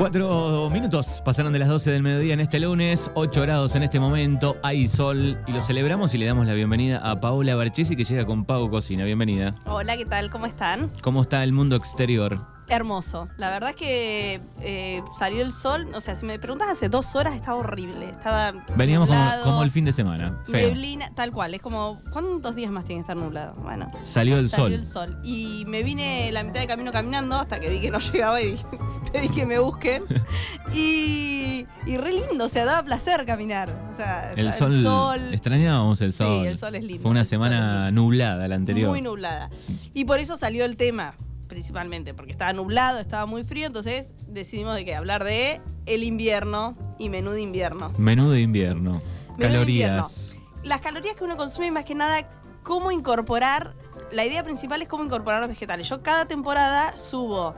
Cuatro minutos pasaron de las 12 del mediodía en este lunes, 8 grados en este momento, hay sol y lo celebramos y le damos la bienvenida a Paola Barchesi que llega con Pago Cocina. Bienvenida. Hola, ¿qué tal? ¿Cómo están? ¿Cómo está el mundo exterior? Hermoso. La verdad es que eh, salió el sol. O sea, si me preguntas hace dos horas estaba horrible. Estaba. Veníamos como, nublado, como el fin de semana. Feo. Neblina, tal cual. Es como. ¿Cuántos días más tiene que estar nublado? Bueno. Salió el salió sol. el sol. Y me vine la mitad de camino caminando hasta que vi que no llegaba y pedí que me busquen. Y, y re lindo, o sea, daba placer caminar. O sea, El sol, extrañábamos el Sí, sol. el sol es lindo, Fue una sol semana nublada la anterior. Muy nublada. Y por eso salió el tema, principalmente, porque estaba nublado, estaba muy frío, entonces decidimos de qué hablar de el invierno y menú de invierno. Menú de invierno. de Calorías. Las calorías que uno consume, más que nada, cómo incorporar. La idea principal es cómo incorporar los vegetales. Yo cada temporada subo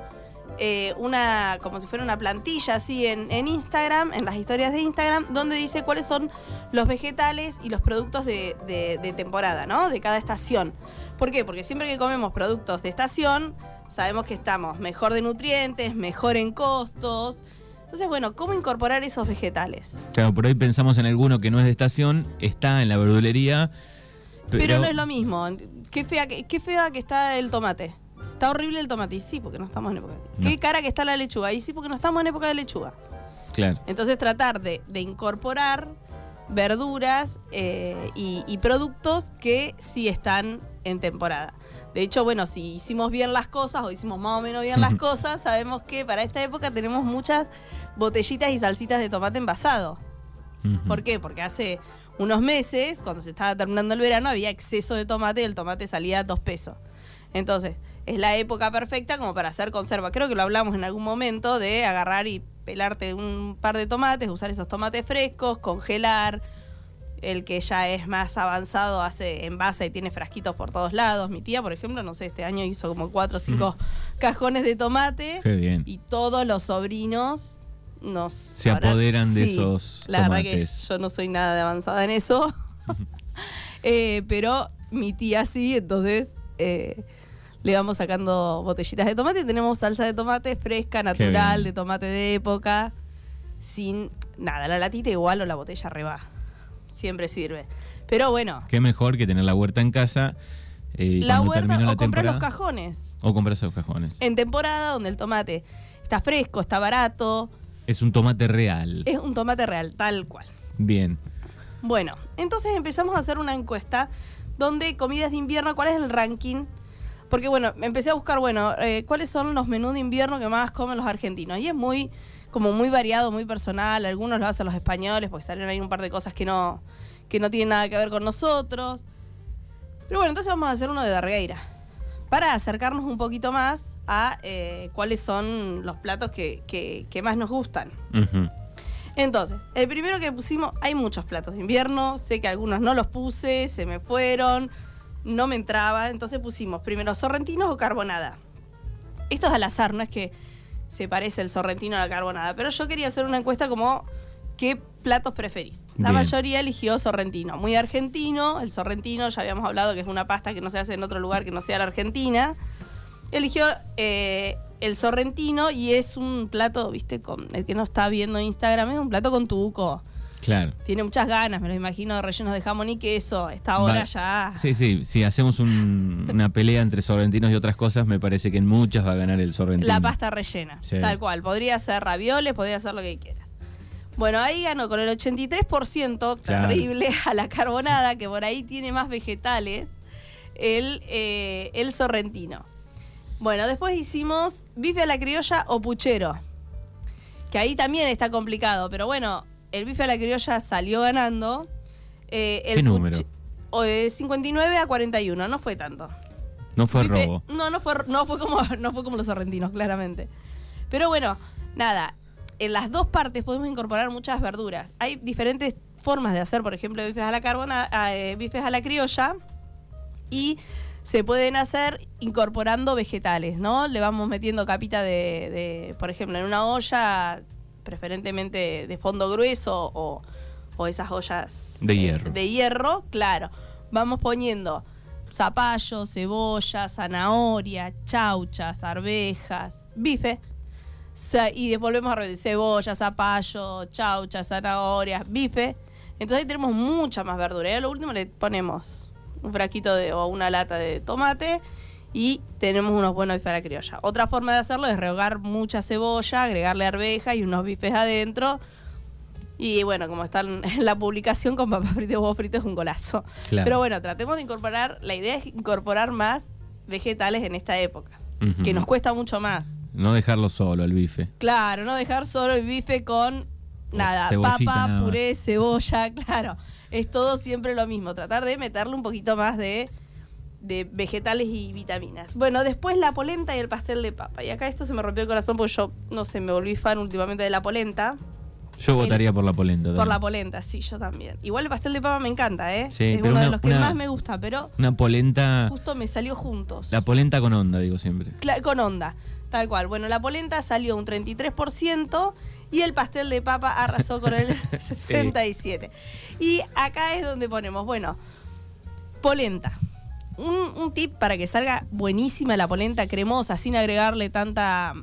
eh, una, como si fuera una plantilla así en, en Instagram, en las historias de Instagram, donde dice cuáles son los vegetales y los productos de, de- de temporada, ¿no? De cada estación. ¿Por qué? Porque siempre que comemos productos de estación, sabemos que estamos mejor de nutrientes, mejor en costos. Entonces, bueno, ¿cómo incorporar esos vegetales? Claro, por ahí pensamos en alguno que no es de estación, está en la verdulería. Pero, Pero, no es lo mismo. Qué fea, que, qué fea que está el tomate. Está horrible el tomate. Y sí, porque no estamos en época. No. Qué cara que está la lechuga. Y sí, porque no estamos en época de lechuga. Claro. Entonces tratar de, de incorporar verduras eh, y, y productos que sí están en temporada. De hecho, bueno, si hicimos bien las cosas o hicimos más o menos bien las cosas, sabemos que para esta época tenemos muchas botellitas y salsitas de tomate envasado. ¿Por qué? Porque hace unos meses, cuando se estaba terminando el verano, había exceso de tomate y el tomate salía a dos pesos. Entonces, es la época perfecta como para hacer conserva. Creo que lo hablamos en algún momento de agarrar y pelarte un par de tomates, usar esos tomates frescos, congelar. El que ya es más avanzado hace envase y tiene frasquitos por todos lados. Mi tía, por ejemplo, no sé, este año hizo como cuatro o cinco cajones de tomate Qué bien. y todos los sobrinos nos Se apoderan de esos La verdad que yo no soy nada de avanzada en eso, Eh, pero mi tía sí, entonces eh, le vamos sacando botellitas de tomate. Tenemos salsa de tomate fresca, natural, de tomate de época, sin nada. La latita igual o la botella reba, siempre sirve. Pero bueno, Qué mejor que tener la huerta en casa. eh, y la huerta la o comprar los cajones. O comprar esos cajones. En temporada donde el tomate está fresco, está barato, Es un tomate real. es un tomate real, tal cual. Bien. Bueno, entonces empezamos a hacer una encuesta donde comidas de invierno, ¿cuál es el ranking? Porque bueno, empecé a buscar, bueno, eh, ¿cuáles son los menús de invierno que más comen los argentinos? Y es muy, como muy variado, muy personal. Algunos lo hacen los españoles porque salieron ahí un par de cosas que no, que no tienen nada que ver con nosotros. Pero bueno, entonces vamos a hacer uno de Dargueira. Para acercarnos un poquito más a eh, cuáles son los platos que, que- que más nos gustan. Entonces, el primero que pusimos, hay muchos platos de invierno, sé que algunos no los puse, se me fueron, no me entraba, entonces pusimos primero sorrentinos o carbonada. Esto es al azar, no es que se parece el sorrentino a la carbonada, pero yo quería hacer una encuesta como qué platos preferís. La Bien. mayoría eligió sorrentino, muy argentino, el sorrentino ya habíamos hablado que es una pasta que no se hace en otro lugar que no sea la Argentina. Eligió eh, el sorrentino y es un plato, viste, con el que no está viendo Instagram, es un plato con tuco. Claro. Tiene muchas ganas, me lo imagino, rellenos de jamón y queso. Esta hora Va- ya. Sí, sí. Si hacemos un- una pelea entre sorrentinos y otras cosas, me parece que en muchas va a ganar el sorrentino. La pasta rellena, Sí. tal cual. Podría ser ravioles, podría ser lo que quieras. Bueno, ahí ganó con el 83%, Claro. terrible, a la carbonada, que por ahí tiene más vegetales, el, eh, el sorrentino. Bueno, después hicimos bife a la criolla o puchero, que ahí también está complicado, pero bueno, el bife a la criolla salió ganando. eh, el ¿Qué número? o de 59 a 41, no fue tanto. No fue Bife- robo. No, no fue, no fue como, no fue como los sorrentinos, claramente. Pero bueno, nada. En las dos partes podemos incorporar muchas verduras. Hay diferentes formas de hacer, por ejemplo, bifes a la carbona, eh, bifes a la criolla. Y se pueden hacer incorporando vegetales, ¿no? Le vamos metiendo capita de, de, por ejemplo, en una olla, preferentemente de fondo grueso o, o esas ollas De eh, hierro. de hierro, claro. Vamos poniendo zapallo, cebolla, zanahoria, chauchas, arvejas, bife. Y después volvemos a repetir cebolla, zapallo, chaucha, zanahorias, bife. Entonces ahí tenemos mucha más verdura. Y a lo último le ponemos un frasquito de, o una lata de tomate y tenemos unos buenos bifes a la criolla. Otra forma de hacerlo es rehogar mucha cebolla, agregarle arveja y unos bifes adentro. Y bueno, como está en la publicación con papas fritas y huevos fritos es un golazo. Claro. Pero bueno, tratemos de incorporar, la idea es incorporar más vegetales en esta época, que nos cuesta mucho más. No dejarlo solo, el bife. Claro, no dejar solo el bife con nada, papa, nada puré, cebolla, claro. Es todo siempre lo mismo, tratar de meterle un poquito más de, de vegetales y vitaminas. Bueno, después la polenta y el pastel de papa. Y acá esto se me rompió el corazón porque yo, no sé, me volví fan últimamente de la polenta. Yo votaría por la polenta. Por también. la polenta, sí, yo también. Igual el pastel de papa me encanta, ¿eh? Sí, es uno de los que una- más me gusta, pero Una polenta. justo me salió juntos. La polenta con onda, digo siempre. Cla- con onda, tal cual. Bueno, la polenta salió un 33% y el pastel de papa arrasó con el 67%. Y acá es donde ponemos, bueno, polenta. Un, un tip para que salga buenísima la polenta cremosa, sin agregarle tanta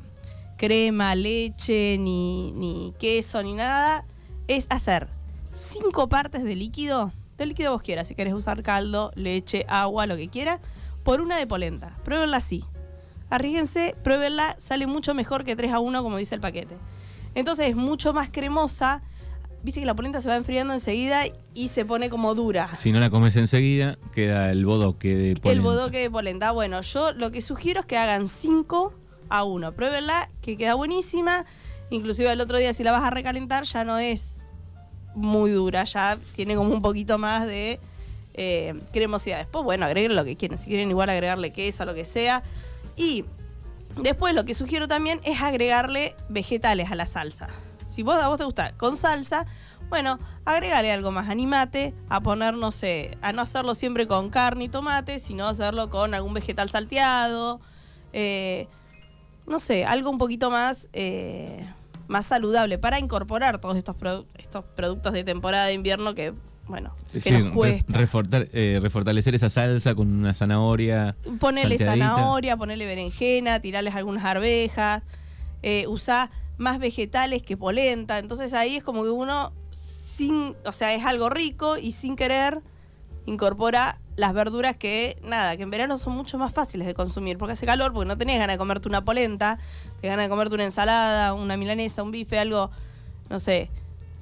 crema, leche, ni, ni queso, ni nada, es hacer cinco partes de líquido, del líquido vos quieras, si querés usar caldo, leche, agua, lo que quieras, por una de polenta. Pruébenla así. Arríguense, pruébenla, sale mucho mejor que 3 a 1 como dice el paquete. Entonces es mucho más cremosa. Viste que la polenta se va enfriando enseguida y se pone como dura. Si no la comes enseguida, queda el bodoque de polenta. El bodoque de polenta. Bueno, yo lo que sugiero es que hagan 5 a 1. Pruébenla, que queda buenísima. Inclusive el otro día si la vas a recalentar ya no es muy dura, ya tiene como un poquito más de eh, cremosidad. Después, bueno, agreguen lo que quieran. Si quieren igual agregarle queso, lo que sea. Y después lo que sugiero también es agregarle vegetales a la salsa. Si vos, a vos te gusta con salsa, bueno, agregale algo más, animate a poner, no sé, a no hacerlo siempre con carne y tomate, sino hacerlo con algún vegetal salteado, eh, no sé, algo un poquito más, eh, más saludable para incorporar todos estos, produ- estos productos de temporada de invierno que, bueno, Sí, que sí, nos cuesta. refortar- eh, refortalecer esa salsa con una zanahoria. Ponele zanahoria, ponele berenjena, tirarles algunas arvejas, eh, usá más vegetales que polenta. Entonces ahí es como que uno, sin, o sea, es algo rico y sin querer incorpora las verduras que, nada, que en verano son mucho más fáciles de consumir porque hace calor, porque no tenés ganas de comerte una polenta, te ganas de comerte una ensalada, una milanesa, un bife, algo, no sé,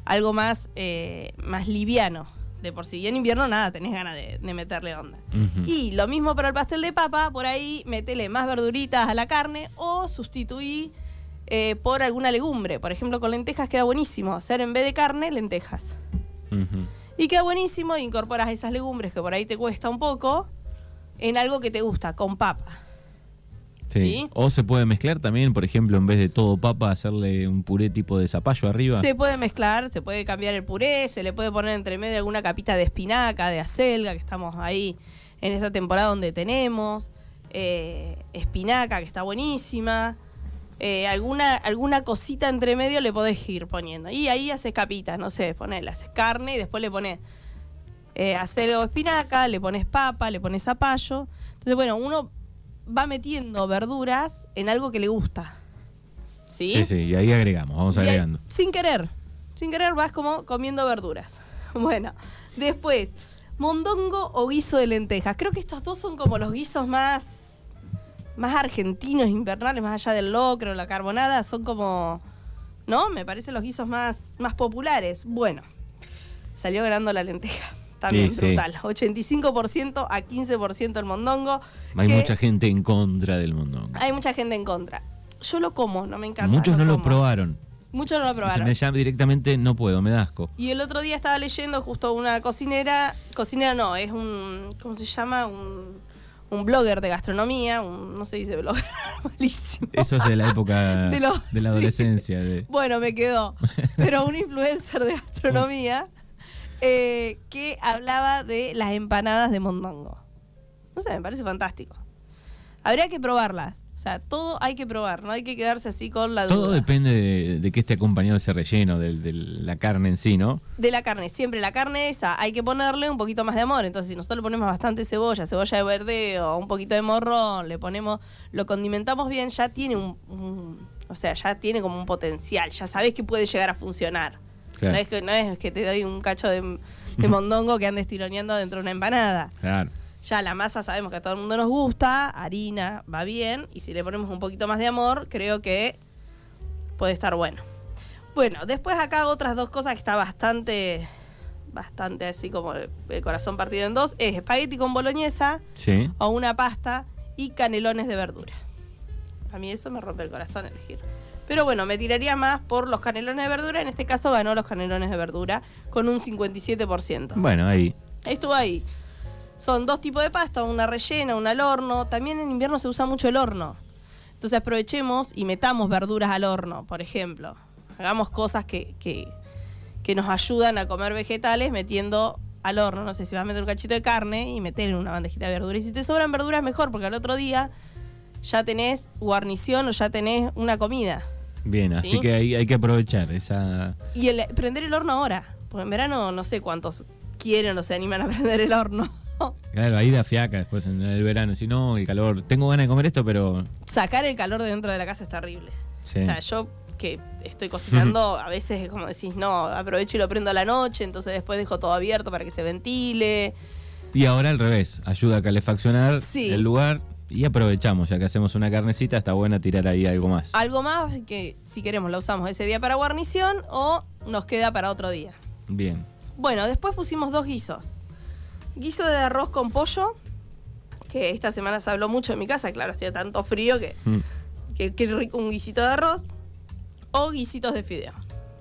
algo más, eh, más liviano de por sí. Y en invierno nada, tenés ganas de, de meterle onda. Y lo mismo para el pastel de papa, por ahí metele más verduritas a la carne o sustituí eh, por alguna legumbre. Por ejemplo, con lentejas queda buenísimo. Hacer en vez de carne, lentejas. Y queda buenísimo, incorporas esas legumbres que por ahí te cuesta un poco en algo que te gusta, con papa. Sí. ¿Sí? O se puede mezclar también, por ejemplo, en vez de todo papa, hacerle un puré tipo de zapallo arriba. Se puede mezclar, se puede cambiar el puré, se le puede poner entre medio alguna capita de espinaca, de acelga, que estamos ahí en esta temporada donde tenemos. eh, espinaca, que está buenísima. Eh, alguna, alguna cosita entre medio le podés ir poniendo. Y ahí haces capitas, no sé, ponele, haces carne y después le pones eh, acelga o espinaca, le pones papa, le pones zapallo. Entonces, bueno, uno va metiendo verduras en algo que le gusta. ¿Sí? sí, sí, y ahí agregamos, vamos Y ahí, agregando. sin querer. Sin querer vas como comiendo verduras. Bueno, después, mondongo o guiso de lentejas. Creo que estos dos son como los guisos más, más argentinos, invernales, más allá del locro, la carbonada, son como, ¿no? Me parecen los guisos más, más populares. Bueno, salió ganando la lenteja. También Sí, sí. brutal. 85% a 15% el mondongo. Hay mucha gente en contra del mondongo. Hay mucha gente en contra. Yo lo como, no me encanta. Muchos no lo probaron. Muchos no lo Se probaron. me llama directamente, no puedo, me da asco. Y el otro día estaba leyendo justo una cocinera, cocinera no, es un, ¿cómo se llama? Un, un blogger de gastronomía, un, no se dice blogger, malísimo. Eso es de la época De la sí. adolescencia. de- Bueno, me quedó. Pero un influencer de gastronomía eh, que hablaba de las empanadas de mondongo. No sé, me parece fantástico. Habría que probarlas. O sea, todo hay que probar, no hay que quedarse así con la duda. Todo depende de, de qué esté acompañado ese relleno, de, la carne en sí, ¿no? de la carne, siempre la carne esa, hay que ponerle un poquito más de amor. Entonces, si nosotros le ponemos bastante cebolla, cebolla de verdeo, un poquito de morrón, le ponemos, lo condimentamos bien, ya tiene un, un- O sea, ya tiene como un potencial, ya sabes que puede llegar a funcionar. Claro. No, es que, no es que te doy un cacho de, de mondongo que andes tironeando dentro de una empanada. Claro. Ya la masa sabemos que a todo el mundo nos gusta, harina va bien, y si le ponemos un poquito más de amor, creo que puede estar bueno. Bueno, después acá otras dos cosas que está bastante, bastante así como el, el corazón partido en dos, es espagueti con boloñesa Sí. o una pasta y canelones de verdura. A mí eso me rompe el corazón elegir. Pero bueno, me tiraría más por los canelones de verdura. En este caso ganó los canelones de verdura con un 57%. Bueno, ahí. Estuvo ahí. Son dos tipos de pasta, una rellena, una al horno. También en invierno se usa mucho el horno. Entonces aprovechemos y metamos verduras al horno, por ejemplo. Hagamos cosas que, que, que nos ayudan a comer vegetales metiendo al horno. No sé si vas a meter un cachito de carne y meter en una bandejita de verduras. Y si te sobran verduras, mejor, porque al otro día ya tenés guarnición o ya tenés una comida. Bien, así ¿Sí? que ahí hay que aprovechar esa. Y el, prender el horno ahora. Porque en verano no sé cuántos quieren o se animan a prender el horno. Claro, ahí da fiaca después en el verano. Si no, el calor. Tengo ganas de comer esto, pero. Sacar el calor de dentro de la casa es terrible. Sí. O sea, yo que estoy cocinando, a veces es como decís, no, aprovecho y lo prendo a la noche, entonces después dejo todo abierto para que se ventile. Y ahora al revés, ayuda a calefaccionar Sí. el lugar y aprovechamos, ya que hacemos una carnecita, está buena tirar ahí algo más. Algo más que si queremos la usamos ese día para guarnición o nos queda para otro día. Bien. Bueno, después pusimos dos guisos. Guiso de arroz con pollo, que esta semana se habló mucho en mi casa, claro, hacía tanto frío que Mm. que, que rico un guisito de arroz o guisitos de fideo.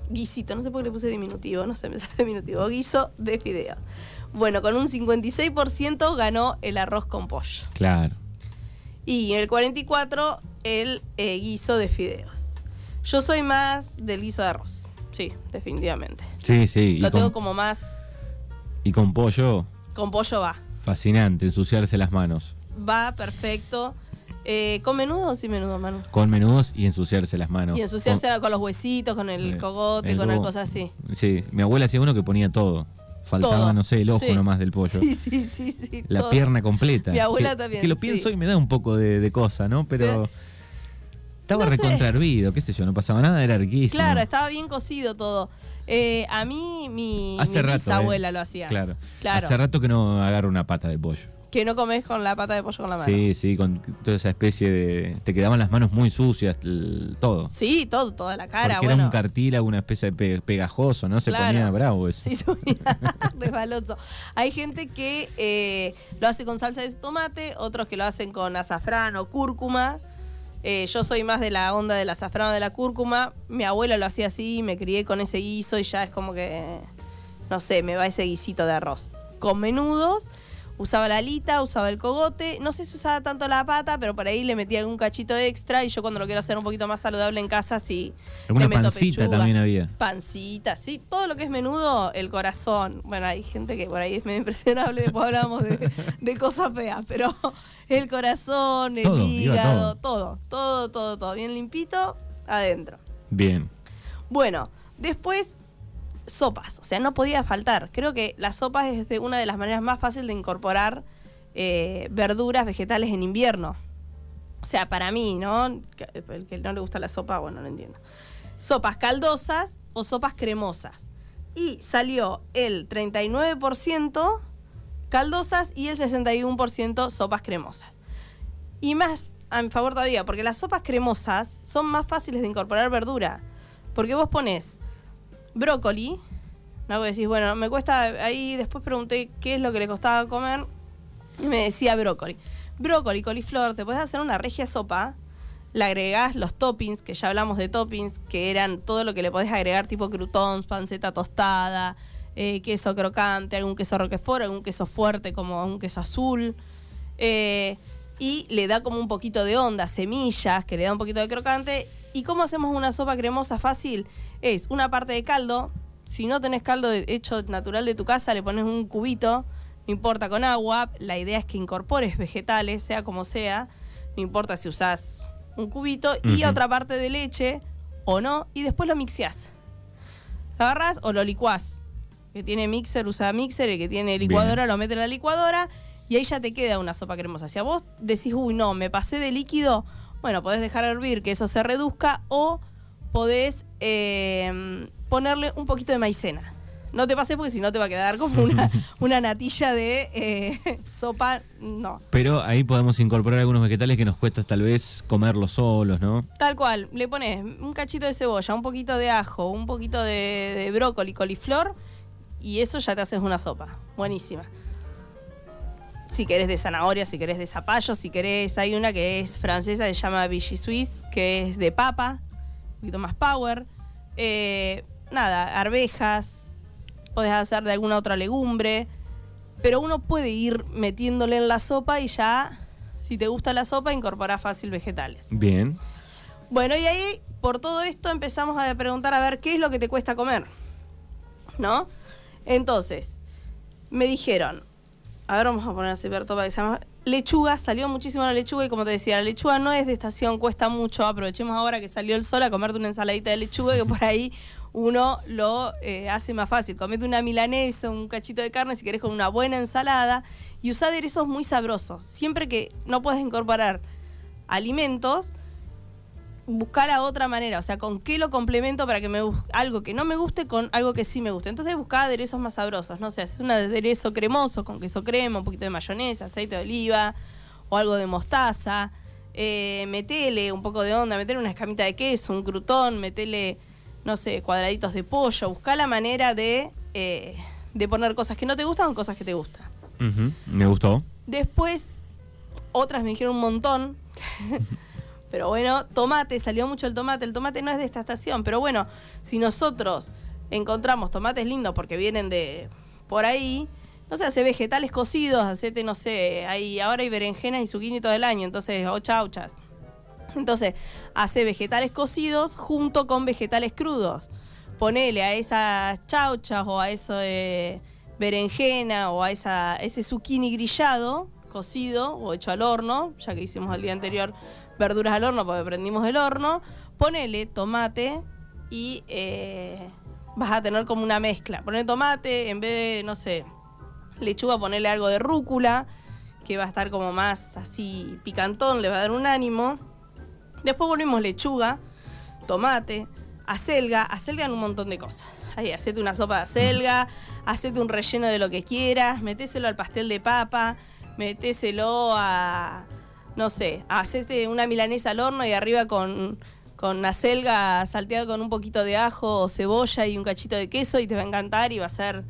Guisito, no sé por qué le puse diminutivo, no sé, me sale diminutivo. Guiso de fideo. Bueno, con un 56% ganó el arroz con pollo. Claro. Y el 44% el eh, guiso de fideos. Yo soy más del guiso de arroz. Sí, definitivamente. Sí, sí. Lo tengo con, como más. y con pollo, Con pollo va. fascinante, ensuciarse las manos. Va perfecto. Eh, ¿Con menudo o sin menudo, Manu? Con menudos y ensuciarse las manos. Y ensuciarse con los huesitos, con el Eh, cogote, el con las cogo- cosas así. Sí, mi abuela hacía uno que ponía todo. Faltaba, Todo. no sé, el ojo Sí. nomás del pollo. Sí, sí, sí, sí. La todo. pierna completa. Mi abuela Que- también, Que lo sí. pienso y me da un poco de, de cosa, ¿no? Pero. Pero- Estaba no qué sé yo, no pasaba nada, era riquísimo. Claro, estaba bien cocido todo. Eh, a mí, mi, Hace mi rato, bisabuela eh. lo hacía. Claro. Claro. Hace rato que no agarro una pata de pollo. Que no comes con la pata de pollo con la mano. Sí, sí, con toda esa especie de. Te quedaban las manos muy sucias, el- todo. Sí, todo, toda la cara. Porque bueno. era un cartílago, una especie de pe- pegajoso, ¿no? Se Claro. ponía bravo eso. Sí, venía resbaloso. Hay gente que eh, lo hace con salsa de tomate, otros que lo hacen con azafrán o cúrcuma. Eh, yo soy más de la onda del azafrán de la cúrcuma. Mi abuela lo hacía así, me crié con ese guiso y ya es como que, no sé, me va ese guisito de arroz. Con menudos, usaba la alita, usaba el cogote. No sé si usaba tanto la pata, pero por ahí le metía algún cachito extra y yo cuando lo quiero hacer un poquito más saludable en casa, sí. Alguna pancita pechuga. también había. Pancita, sí, todo lo que es menudo, el corazón. Bueno, hay gente que por ahí es medio impresionable, después hablamos de, de cosas feas, pero el corazón, el Todo, hígado, todo, todo, todo, todo, bien limpito, adentro. Bien. Bueno, después sopas, o sea, no podía faltar. Creo que las sopas es de una de las maneras más fáciles de incorporar eh, verduras, vegetales en invierno. O sea, para mí, ¿no? El que no le gusta la sopa, bueno, no entiendo. Sopas caldosas o sopas cremosas. Y salió el 39% caldosas y el 61% sopas cremosas. Y más a mi favor todavía, porque las sopas cremosas son más fáciles de incorporar verdura. Porque vos pones brócoli, ¿no? Que decís, bueno, me cuesta, ahí después pregunté qué es lo que le costaba comer y me decía brócoli. Brócoli, coliflor, te puedes hacer una regia sopa, le agregás los toppings, que ya hablamos de toppings, que eran todo lo que le podés agregar, tipo croutons, panceta tostada, eh, queso crocante, algún queso roquefort, algún queso fuerte como un queso azul. Eh, y le da como un poquito de onda, semillas, que le da un poquito de crocante. ¿Y cómo hacemos una sopa cremosa fácil? Es una parte de caldo. Si no tenés caldo de- hecho natural de tu casa, le pones un cubito, no importa con agua. La idea es que incorpores vegetales, sea como sea. No importa si usás un cubito y otra parte de leche o no, y después lo mixeás. Lo agarrás o lo licuás. El que tiene mixer usa mixer, el que tiene licuadora lo mete en la licuadora y ahí ya te queda una sopa cremosa. Si a vos decís, uy, no, me pasé de líquido, Bueno, podés dejar hervir que eso se reduzca o podés eh, ponerle un poquito de maicena. No te pases porque si no te va a quedar como una, una natilla de eh, sopa. No. Pero ahí podemos incorporar algunos vegetales que nos cuesta tal vez comerlos solos, ¿no? Tal cual. Le pones un cachito de cebolla, un poquito de ajo, un poquito de, de brócoli, coliflor y eso ya te haces una sopa. Buenísima. Si querés de zanahoria, si querés de zapallo, si querés. Hay una que es francesa, se llama Vichy Suisse, que es de papa, un poquito más power. Eh, nada, arvejas, podés hacer de alguna otra legumbre. Pero uno puede ir metiéndole en la sopa y ya, si te gusta la sopa, incorporás fácil vegetales. Bien. Bueno, y ahí, por todo esto, empezamos a preguntar a ver qué es lo que te cuesta comer. ¿No? Entonces, me dijeron, a ver, vamos a poner así, para que se llama lechuga, salió muchísimo la lechuga y como te decía, la lechuga no es de estación, cuesta mucho, aprovechemos ahora que salió el sol a comerte una ensaladita de lechuga que por ahí uno lo eh, hace más fácil. Comete una milanesa, un cachito de carne si querés con una buena ensalada y usá aderezos muy sabrosos. Siempre que no puedes incorporar alimentos, buscar a otra manera, o sea, con qué lo complemento para que me algo que no me guste con algo que sí me guste. Entonces buscar aderezos más sabrosos, no sé, hacer un aderezo cremoso con queso crema, un poquito de mayonesa, aceite de oliva o algo de mostaza. Eh, metele un poco de onda, metele una escamita de queso, un crutón, metele, no sé, cuadraditos de pollo. Busca la manera de, eh, de poner cosas que no te gustan o cosas que te gustan. Me gustó. Después, otras me dijeron un montón. Pero bueno, tomate, salió mucho el tomate. El tomate no es de esta estación, pero bueno, si nosotros encontramos tomates lindos porque vienen de por ahí, no sé, hace vegetales cocidos, hacete, no sé, hay, ahora hay berenjenas y zucchini todo el año, entonces, o chauchas. Entonces, hace vegetales cocidos junto con vegetales crudos. Ponele a esas chauchas o a eso de berenjena o a esa, ese zucchini grillado, cocido o hecho al horno, ya que hicimos el día anterior verduras al horno porque prendimos el horno, ponele tomate y eh, vas a tener como una mezcla. Ponele tomate, en vez de, no sé, lechuga, ponele algo de rúcula, que va a estar como más así picantón, le va a dar un ánimo. Después volvimos lechuga, tomate, acelga, acelgan un montón de cosas. Ahí, hacete una sopa de acelga, hacete un relleno de lo que quieras, metéselo al pastel de papa, metéselo a, no sé, hacete una milanesa al horno y arriba con, con acelga salteada con un poquito de ajo o cebolla y un cachito de queso y te va a encantar y va a ser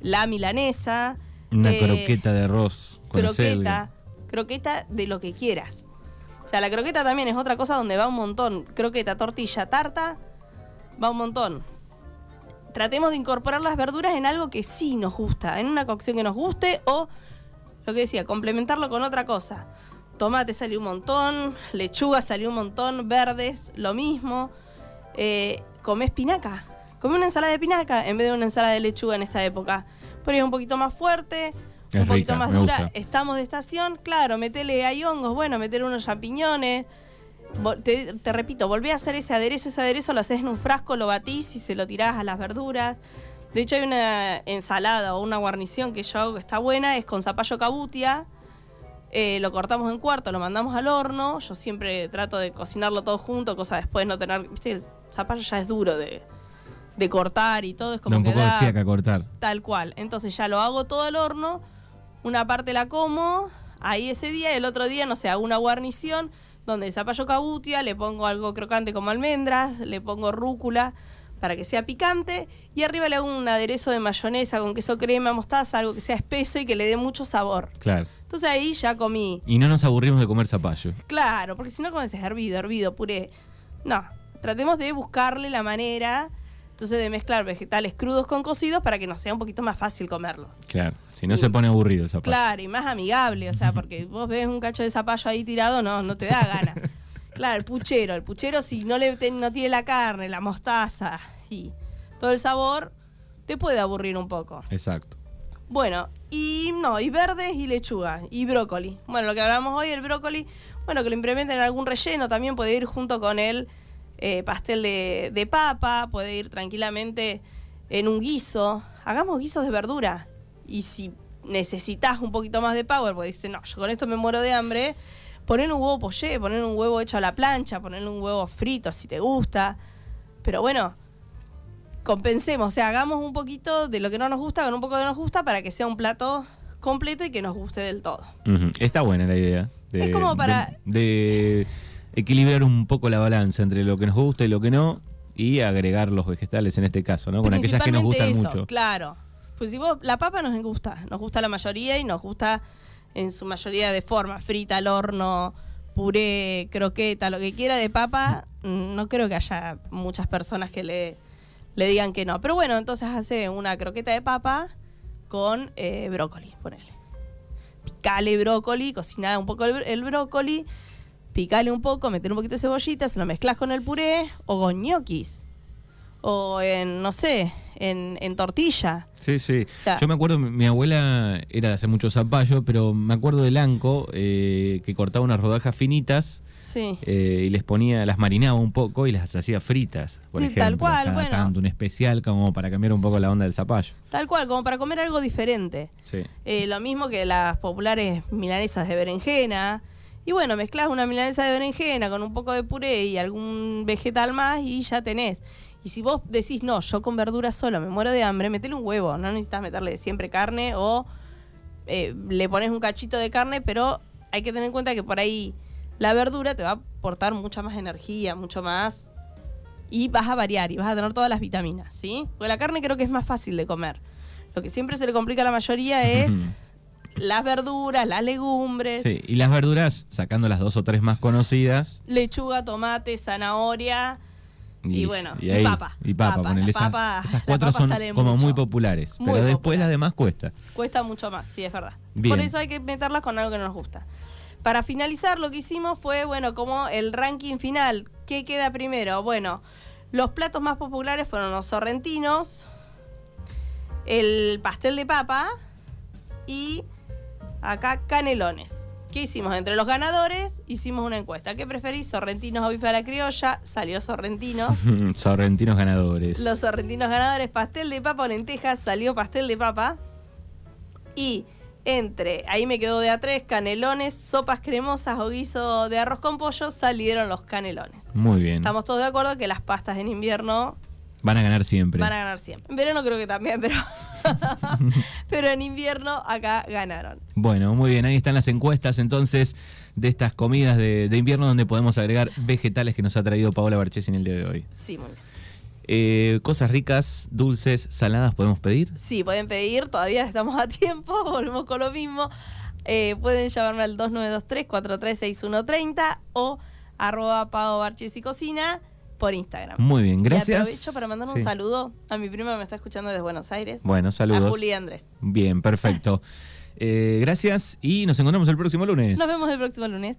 la milanesa. Una eh, croqueta de arroz. Con croqueta, croqueta de lo que quieras. O sea, la croqueta también es otra cosa donde va un montón. Croqueta, tortilla, tarta, va un montón. Tratemos de incorporar las verduras en algo que sí nos gusta, en una cocción que nos guste o, lo que decía, complementarlo con otra cosa. Tomate salió un montón, lechuga salió un montón, verdes, lo mismo. Eh, come espinaca. Come una ensalada de espinaca en vez de una ensalada de lechuga en esta época. Pero es un poquito más fuerte, un poquito más dura. Estamos de estación, claro, metele hay hongos, bueno, meter unos champiñones. Te, te, repito, volví a hacer ese aderezo, ese aderezo lo haces en un frasco, lo batís y se lo tirás a las verduras. De hecho, hay una ensalada o una guarnición que yo hago que está buena, es con zapallo cabutia eh, lo cortamos en cuarto, lo mandamos al horno. Yo siempre trato de cocinarlo todo junto, cosa después no tener. Viste, el zapallo ya es duro de, cortar y todo. Es como un que poco de fiaca cortar. Tal cual. Entonces ya lo hago todo al horno. Una parte la como ahí ese día y el otro día, no sé, hago una guarnición donde el zapallo cabutia, le pongo algo crocante como almendras, le pongo rúcula para que sea picante y arriba le hago un aderezo de mayonesa con queso crema, mostaza, algo que sea espeso y que le dé mucho sabor. Claro. Entonces ahí ya comí. Y no nos aburrimos de comer zapallo. Claro, porque si no comes hervido, hervido, puré. No, tratemos de buscarle la manera, entonces de mezclar vegetales crudos con cocidos para que nos sea un poquito más fácil comerlo. Claro, si no se pone aburrido el zapallo. Claro, y más amigable, o sea, porque vos ves un cacho de zapallo ahí tirado, no, no te da ganas. Claro, el puchero, el puchero si no le no tiene la carne, la mostaza y todo el sabor, te puede aburrir un poco. Exacto. Bueno, y no, y verdes y lechuga y brócoli. Bueno, lo que hablamos hoy, el brócoli, bueno, que lo implementen en algún relleno, también puede ir junto con el eh, pastel de, de, papa, puede ir tranquilamente en un guiso. Hagamos guisos de verdura. Y si necesitas un poquito más de power, porque dices, no, yo con esto me muero de hambre, Poner un huevo poché, poner un huevo hecho a la plancha, poner un huevo frito si te gusta. Pero bueno, compensemos, o sea, hagamos un poquito de lo que no nos gusta con un poco de nos gusta para que sea un plato completo y que nos guste del todo. Está buena la idea. de- Es como para- De, de equilibrar un poco la balanza entre lo que nos gusta y lo que no, y agregar los vegetales en este caso, ¿no? Con aquellas que nos gustan eso, mucho. Claro. Pues si vos, la papa nos gusta, nos gusta la mayoría y nos gusta en su mayoría de forma, frita al horno, puré, croqueta, lo que quiera de papa, no creo que haya muchas personas que le, le digan que no. Pero bueno, entonces hace una croqueta de papa con eh, brócoli, ponele. Picale brócoli, cocina un poco el, el brócoli, picale un poco, meter un poquito de cebollita, se lo mezclas con el puré o con ñoquis. O en, no sé, en, en tortilla. Sí, sí. O sea- Yo me acuerdo, mi, mi abuela era de hacer mucho zapallo, pero me acuerdo del anco eh, que cortaba unas rodajas finitas Sí. eh, y les ponía, las marinaba un poco y las hacía fritas, por Sí, ejemplo. tal cual, bueno. tanto, un especial como para cambiar un poco la onda del zapallo. Tal cual, como para comer algo diferente. Sí. Eh, lo mismo que las populares milanesas de berenjena. Y bueno, mezclas una milanesa de berenjena con un poco de puré y algún vegetal más y ya tenés. Y si vos decís, no, yo con verduras solo me muero de hambre, metele un huevo. No necesitas meterle siempre carne o eh, le pones un cachito de carne, pero hay que tener en cuenta que por ahí la verdura te va a aportar mucha más energía, mucho más. Y vas a variar y vas a tener todas las vitaminas, ¿sí? Porque la carne creo que es más fácil de comer. Lo que siempre se le complica a la mayoría es las verduras, las legumbres, Sí, y las verduras, sacando las dos o tres más conocidas. lechuga, tomate, zanahoria y, bueno, y, ahí- papa. Y papa, Papa, ponele. la Esas, papa- esas cuatro son como mucho. muy populares. Muy pero después popular. las demás cuesta. Cuesta mucho más, sí, es verdad. Bien. Por eso hay que meterlas con algo que no nos gusta. Para finalizar, lo que hicimos fue, bueno, como el ranking final. ¿Qué queda primero? Bueno, los platos más populares fueron los sorrentinos, el pastel de papa y acá canelones. ¿Qué hicimos? Entre los ganadores hicimos una encuesta. ¿Qué preferís? ¿Sorrentinos o bife a la criolla? Salió sorrentino. Sorrentinos ganadores. Los sorrentinos ganadores, pastel de papa o lentejas, salió pastel de papa. Y entre, ahí me quedó de a tres, canelones, sopas cremosas o guiso de arroz con pollo, salieron los canelones. Muy bien. Estamos todos de acuerdo que las pastas en invierno Van a ganar siempre. van a ganar siempre. En verano creo que también, pero, pero en invierno acá ganaron. Bueno, muy bien. Ahí están las encuestas entonces de estas comidas de, de invierno donde podemos agregar vegetales que nos ha traído Paola Barchesi en el día de hoy. Sí, muy bien. Eh, cosas ricas, dulces, saladas podemos pedir. Sí, pueden pedir, todavía estamos a tiempo, volvemos con lo mismo. Eh, pueden llamarme al 2923-436130 o arroba Pau Barches y Cocina por Instagram. Muy bien, Y gracias. aprovecho para mandar un Sí. saludo a mi prima que me está escuchando desde Buenos Aires. Bueno, A saludos. Juli y Andrés. Bien, perfecto. Eh, gracias y nos encontramos el próximo lunes. Nos vemos el próximo lunes.